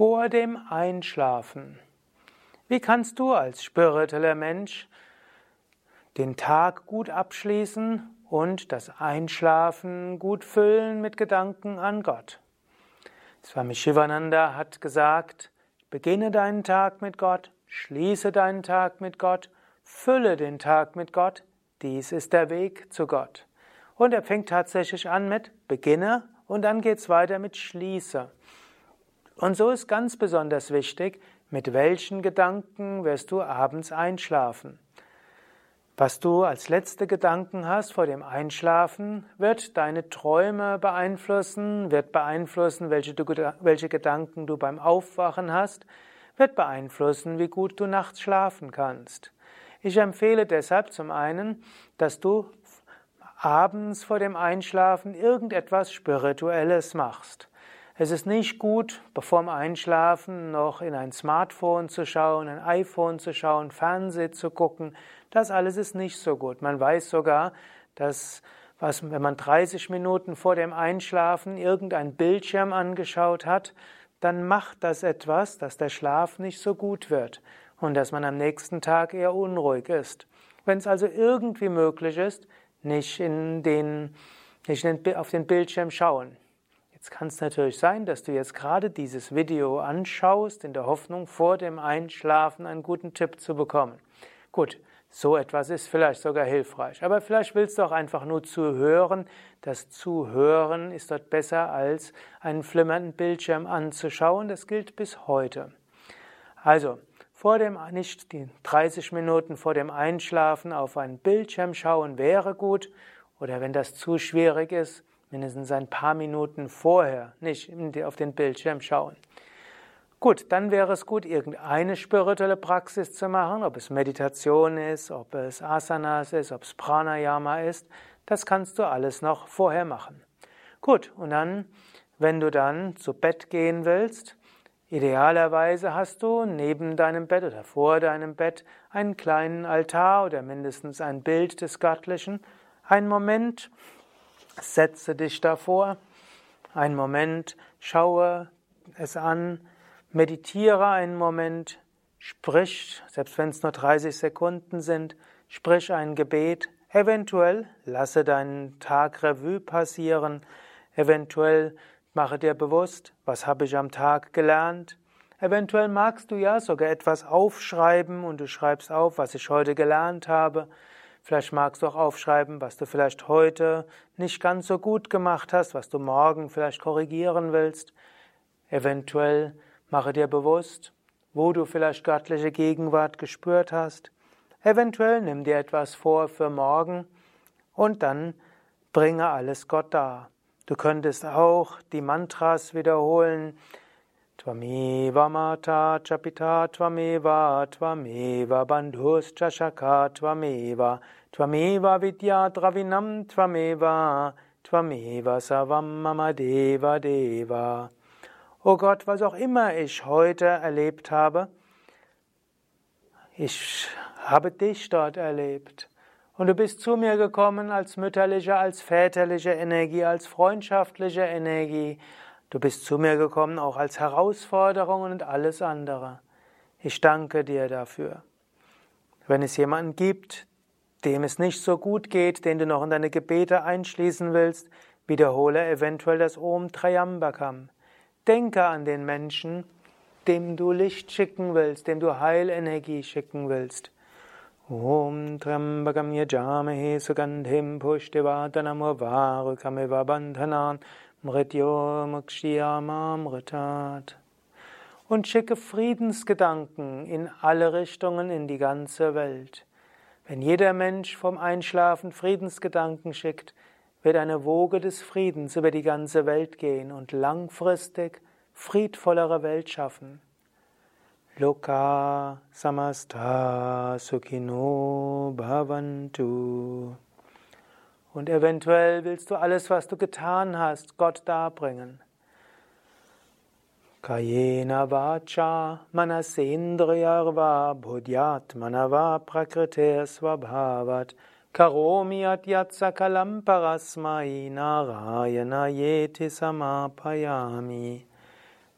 Vor dem Einschlafen. Wie kannst du als spiritueller Mensch den Tag gut abschließen und das Einschlafen gut füllen mit Gedanken an Gott? Swami Shivananda hat gesagt, beginne deinen Tag mit Gott, schließe deinen Tag mit Gott, fülle den Tag mit Gott, dies ist der Weg zu Gott. Und er fängt tatsächlich an mit beginne und dann geht es weiter mit schließe. Und so ist ganz besonders wichtig, mit welchen Gedanken wirst du abends einschlafen. Was du als letzte Gedanken hast vor dem Einschlafen, wird deine Träume beeinflussen, wird beeinflussen, welche, du, welche Gedanken du beim Aufwachen hast, wird beeinflussen, wie gut du nachts schlafen kannst. Ich empfehle deshalb zum einen, dass du abends vor dem Einschlafen irgendetwas Spirituelles machst. Es ist nicht gut, bevor dem Einschlafen noch in ein Smartphone zu schauen, ein iPhone zu schauen, Fernsehen zu gucken. Das alles ist nicht so gut. Man weiß sogar, dass was, wenn man 30 Minuten vor dem Einschlafen irgendein Bildschirm angeschaut hat, dann macht das etwas, dass der Schlaf nicht so gut wird und dass man am nächsten Tag eher unruhig ist. Wenn es also irgendwie möglich ist, nicht, in den, nicht auf den Bildschirm schauen. Jetzt kann es natürlich sein, dass du jetzt gerade dieses Video anschaust, in der Hoffnung, vor dem Einschlafen einen guten Tipp zu bekommen. Gut, so etwas ist vielleicht sogar hilfreich. Aber vielleicht willst du auch einfach nur zuhören. Das Zuhören ist dort besser, als einen flimmernden Bildschirm anzuschauen. Das gilt bis heute. Also, vor dem, nicht die 30 Minuten vor dem Einschlafen auf einen Bildschirm schauen wäre gut. Oder wenn das zu schwierig ist, mindestens ein paar Minuten vorher nicht auf den Bildschirm schauen. Gut, dann wäre es gut, irgendeine spirituelle Praxis zu machen, ob es Meditation ist, ob es Asanas ist, ob es Pranayama ist. Das kannst du alles noch vorher machen. Gut, und dann, wenn du dann zu Bett gehen willst, idealerweise hast du neben deinem Bett oder vor deinem Bett einen kleinen Altar oder mindestens ein Bild des Göttlichen, einen Moment, Setze dich davor, einen Moment, schaue es an, meditiere einen Moment, sprich, selbst wenn es nur 30 Sekunden sind, sprich ein Gebet, eventuell lasse deinen Tag Revue passieren, eventuell mache dir bewusst, was habe ich am Tag gelernt, eventuell magst du ja sogar etwas aufschreiben und du schreibst auf, was ich heute gelernt habe, Vielleicht magst du auch aufschreiben, was du vielleicht heute nicht ganz so gut gemacht hast, was du morgen vielleicht korrigieren willst. Eventuell mache dir bewusst, wo du vielleicht göttliche Gegenwart gespürt hast. Eventuell nimm dir etwas vor für morgen und dann bringe alles Gott dar. Du könntest auch die Mantras wiederholen, Tvameva Mata Chapita Tvameva Tvameva Bandhus Chashaka Tvameva Tvameva Vidya Dravinam Tvameva Tvameva Savam Mama Deva Deva O Gott, was auch immer ich heute erlebt habe, ich habe dich dort erlebt. Und du bist zu mir gekommen als mütterliche, als väterliche Energie, als freundschaftliche Energie, Du bist zu mir gekommen auch als Herausforderung und alles andere. Ich danke dir dafür. Wenn es jemanden gibt, dem es nicht so gut geht, den du noch in deine Gebete einschließen willst, wiederhole eventuell das Om Trayambakam. Denke an den Menschen, dem du Licht schicken willst, dem du Heilenergie schicken willst. Om Trambakam Yajamahe Sugandhim Pushtivatanam Varukamiva Bandhanan Mrityomukshiyamamritat. Und schicke Friedensgedanken in alle Richtungen in die ganze Welt. Wenn jeder Mensch vom Einschlafen Friedensgedanken schickt, wird eine Woge des Friedens über die ganze Welt gehen und langfristig friedvollere Welt schaffen. Loka samasta sukhino bhavantu. Und eventuell willst du alles, was du getan hast, Gott darbringen. Kayena vacha manasendriyarva budhyat manava prakriter svabhavat karomi atyatsa kalamparas narayana yeti samapayami.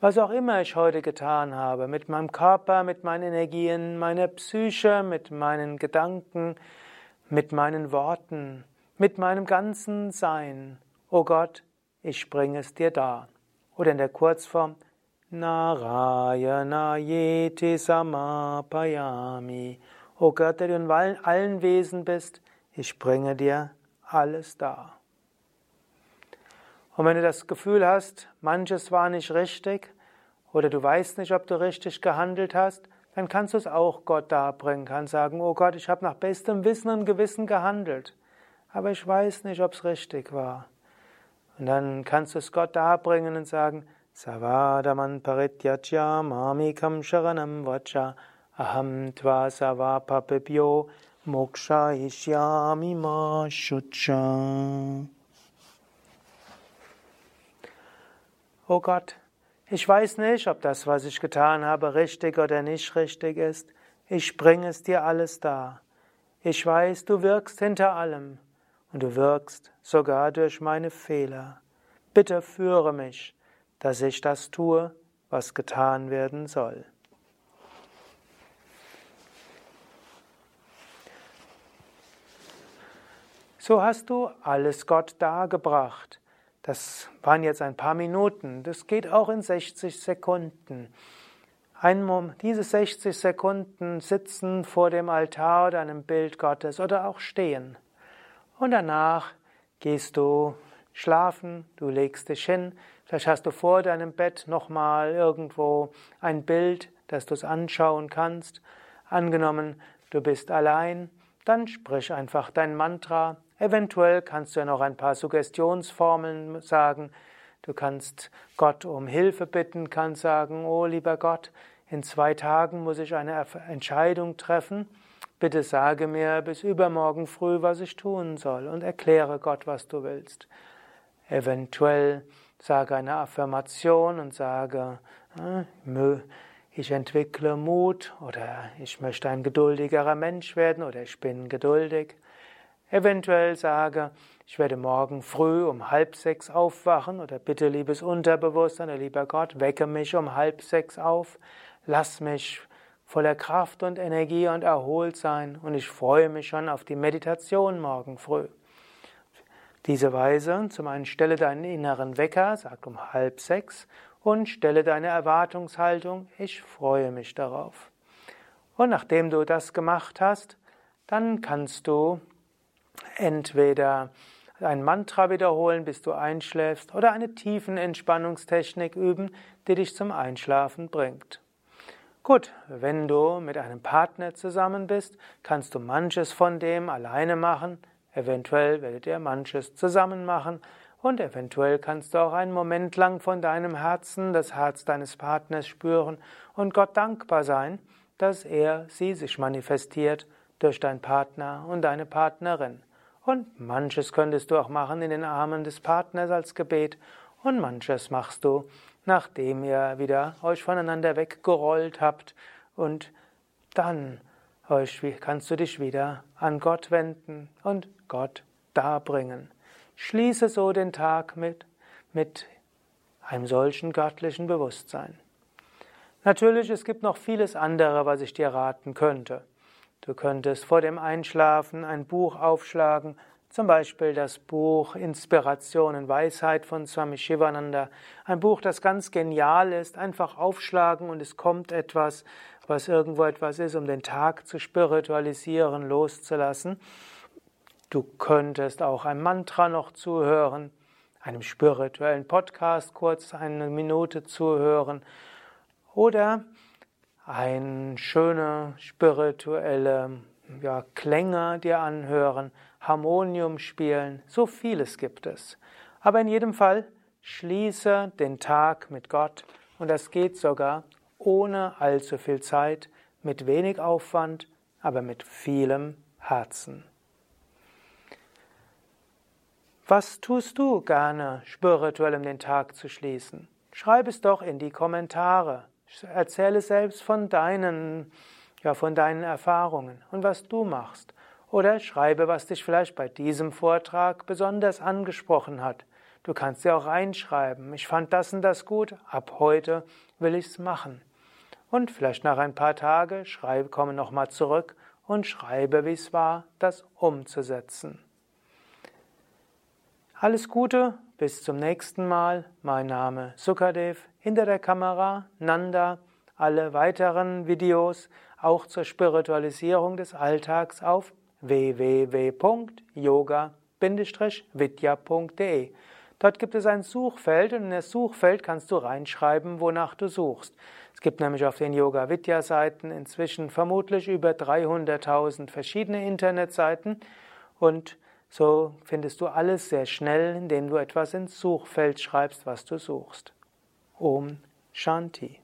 Was auch immer ich heute getan habe, mit meinem Körper, mit meinen Energien, meiner Psyche, mit meinen Gedanken, mit meinen Worten, mit meinem ganzen Sein. O oh Gott, ich bringe es dir dar. Oder in der Kurzform, Narayana Yeti Samapayami. O oh Gott, der du in allen Wesen bist, ich bringe dir alles dar. Und wenn du das Gefühl hast, manches war nicht richtig oder du weißt nicht, ob du richtig gehandelt hast, dann kannst du es auch Gott darbringen, kannst sagen, oh Gott, ich habe nach bestem Wissen und Gewissen gehandelt, aber ich weiß nicht, ob es richtig war. Und dann kannst du es Gott darbringen und sagen, Savadaman Parityajya Mamikam Sharanam Vacha Aham Tva Savapapibyo Moksha Ishyami Ma Shucha. Oh Gott, ich weiß nicht, ob das, was ich getan habe, richtig oder nicht richtig ist. Ich bringe es dir alles dar. Ich weiß, du wirkst hinter allem und du wirkst sogar durch meine Fehler. Bitte führe mich, dass ich das tue, was getan werden soll. So hast du alles Gott dargebracht. Das waren jetzt ein paar Minuten. Das geht auch in 60 Sekunden. Ein, diese 60 Sekunden sitzen vor dem Altar oder einem Bild Gottes oder auch stehen. Und danach gehst du schlafen, du legst dich hin. Vielleicht hast du vor deinem Bett nochmal irgendwo ein Bild, dass du es anschauen kannst. Angenommen, du bist allein, dann sprich einfach dein Mantra Eventuell kannst du ja noch ein paar Suggestionsformeln sagen. Du kannst Gott um Hilfe bitten, kannst sagen, oh lieber Gott, in zwei Tagen muss ich eine Entscheidung treffen. Bitte sage mir bis übermorgen früh, was ich tun soll und erkläre Gott, was du willst. Eventuell sage eine Affirmation und sage, äh, ich entwickle Mut oder ich möchte ein geduldigerer Mensch werden oder ich bin geduldig. Eventuell sage, ich werde morgen früh um halb sechs aufwachen oder bitte liebes Unterbewusstsein lieber Gott, wecke mich um halb sechs auf, lass mich voller Kraft und Energie und erholt sein und ich freue mich schon auf die Meditation morgen früh. Diese Weise, zum einen stelle deinen inneren Wecker, sag um halb sechs, und stelle deine Erwartungshaltung, ich freue mich darauf. Und nachdem du das gemacht hast, dann kannst du entweder ein Mantra wiederholen, bis du einschläfst, oder eine tiefen Entspannungstechnik üben, die dich zum Einschlafen bringt. Gut, wenn du mit einem Partner zusammen bist, kannst du manches von dem alleine machen, eventuell werdet ihr manches zusammen machen und eventuell kannst du auch einen Moment lang von deinem Herzen das Herz deines Partners spüren und Gott dankbar sein, dass er sie sich manifestiert durch deinen Partner und deine Partnerin. Und manches könntest du auch machen in den Armen des Partners als Gebet und manches machst du, nachdem ihr wieder euch voneinander weggerollt habt und dann euch, kannst du dich wieder an Gott wenden und Gott darbringen. Schließe so den Tag mit, mit einem solchen göttlichen Bewusstsein. Natürlich, es gibt noch vieles andere, was ich dir raten könnte. Du könntest vor dem Einschlafen ein Buch aufschlagen, zum Beispiel das Buch Inspiration und Weisheit von Swami Shivananda. Ein Buch, das ganz genial ist. Einfach aufschlagen und es kommt etwas, was irgendwo etwas ist, um den Tag zu spiritualisieren, loszulassen. Du könntest auch ein Mantra noch zuhören, einem spirituellen Podcast kurz eine Minute zuhören oder ein schöne spirituelle ja, Klänge dir anhören, Harmonium spielen, so vieles gibt es. Aber in jedem Fall schließe den Tag mit Gott und das geht sogar ohne allzu viel Zeit, mit wenig Aufwand, aber mit vielem Herzen. Was tust du gerne spirituell, um den Tag zu schließen? Schreib es doch in die Kommentare. Erzähle selbst von deinen, ja, von deinen Erfahrungen und was du machst. Oder schreibe, was dich vielleicht bei diesem Vortrag besonders angesprochen hat. Du kannst dir auch reinschreiben, ich fand das und das gut, ab heute will ich's machen. Und vielleicht nach ein paar Tagen schreibe, komme nochmal zurück und schreibe, wie es war, das umzusetzen. Alles Gute, bis zum nächsten Mal. Mein Name Sukadev, hinter der Kamera Nanda. Alle weiteren Videos auch zur Spiritualisierung des Alltags auf www.yoga-vidya.de. Dort gibt es ein Suchfeld und in das Suchfeld kannst du reinschreiben, wonach du suchst. Es gibt nämlich auf den Yoga Vidya Seiten inzwischen vermutlich über 300.000 verschiedene Internetseiten und so findest du alles sehr schnell, indem du etwas ins Suchfeld schreibst, was du suchst. Om Shanti.